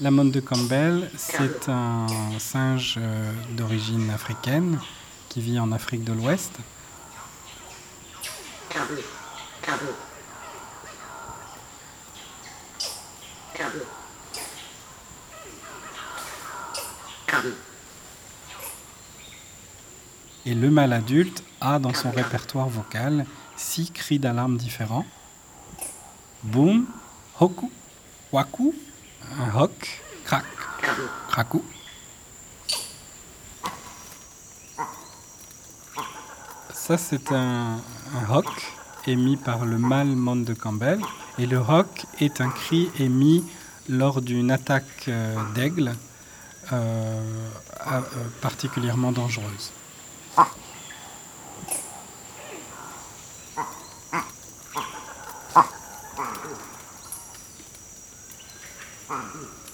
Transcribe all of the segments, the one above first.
La monde de Campbell, c'est un singe euh, d'origine africaine qui vit en Afrique de l'Ouest. Et le mâle adulte a dans son répertoire vocal six cris d'alarme différents. Boum, hoku, waku, un hoc, crac, cracou. Ça, c'est un, un émis par le mâle monde de Campbell. Et le hoc est un cri émis lors d'une attaque euh, d'aigle euh, euh, particulièrement dangereuse.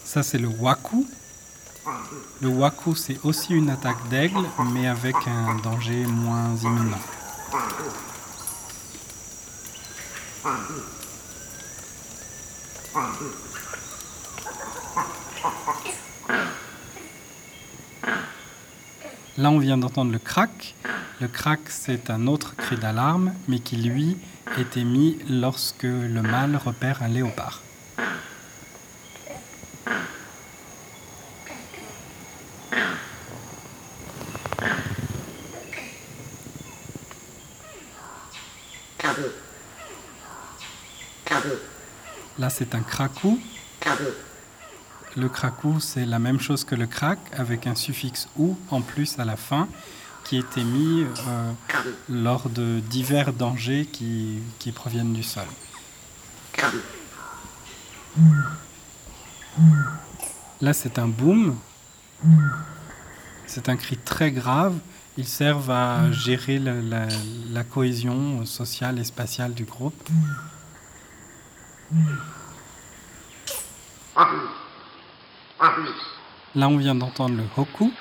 Ça, c'est le waku. Le waku, c'est aussi une attaque d'aigle, mais avec un danger moins imminent. Là, on vient d'entendre le crack. Le crack, c'est un autre cri d'alarme, mais qui, lui, est émis lorsque le mâle repère un léopard. Là, c'est un cracou. Le cracou, c'est la même chose que le crack, avec un suffixe ou en plus à la fin, qui est émis euh, lors de divers dangers qui, qui proviennent du sol. Là, c'est un boom. C'est un cri très grave. Ils servent à gérer la, la- la cohésion sociale et spatiale du groupe. Là, on vient d'entendre le hoku.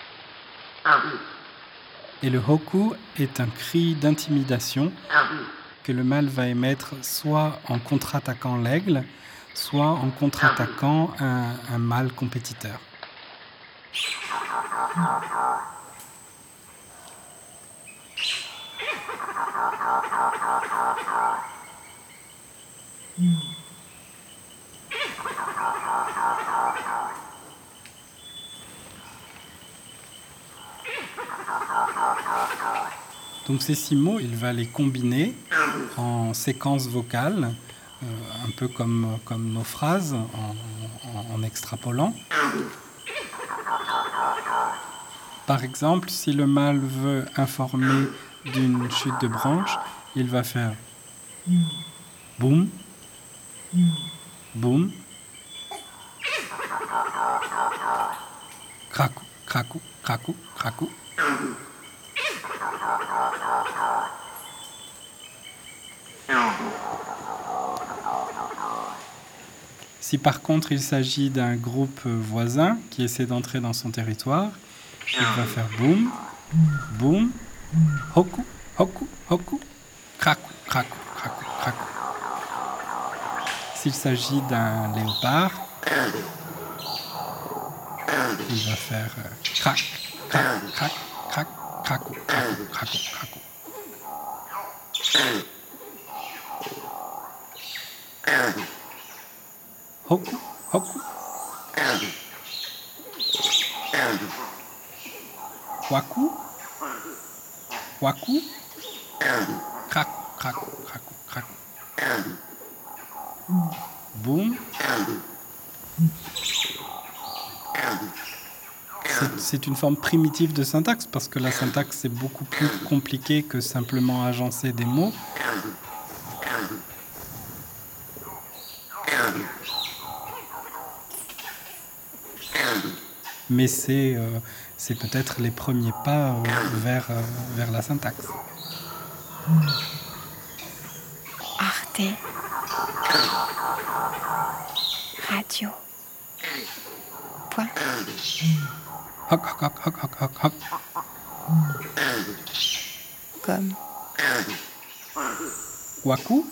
Et le hoku est un cri d'intimidation que le mâle va émettre soit en contre-attaquant l'aigle, soit en contre-attaquant un, un mâle compétiteur. Donc ces six mots, il va les combiner en séquences vocales, euh, un peu comme, nos phrases, en, en- en extrapolant. Par exemple, si le mâle veut informer d'une chute de branche, il va faire boum, boum, cracou, cracou, cracou, cracou. Si par contre il s'agit d'un groupe voisin qui essaie d'entrer dans son territoire, il va faire boum, boum, hoku, hoku, hoku, crakou, crakou, crakou, crakou. S'il s'agit d'un léopard, il va faire euh, crac, crac, crac, crac, cracou, cracou, cracou, cracou. Hoku, hoku. Waku. Waku. Crac, crac, crac, crac. Boum. C'est- une forme primitive de syntaxe parce que la syntaxe c'est beaucoup plus compliqué que simplement agencer des mots. mais euh, c'est peut-être les premiers pas euh, vers, euh, vers la syntaxe. Arte Radio. Point. Hoc, hoc, hoc, hoc, hoc, hoc. Comme. Waku.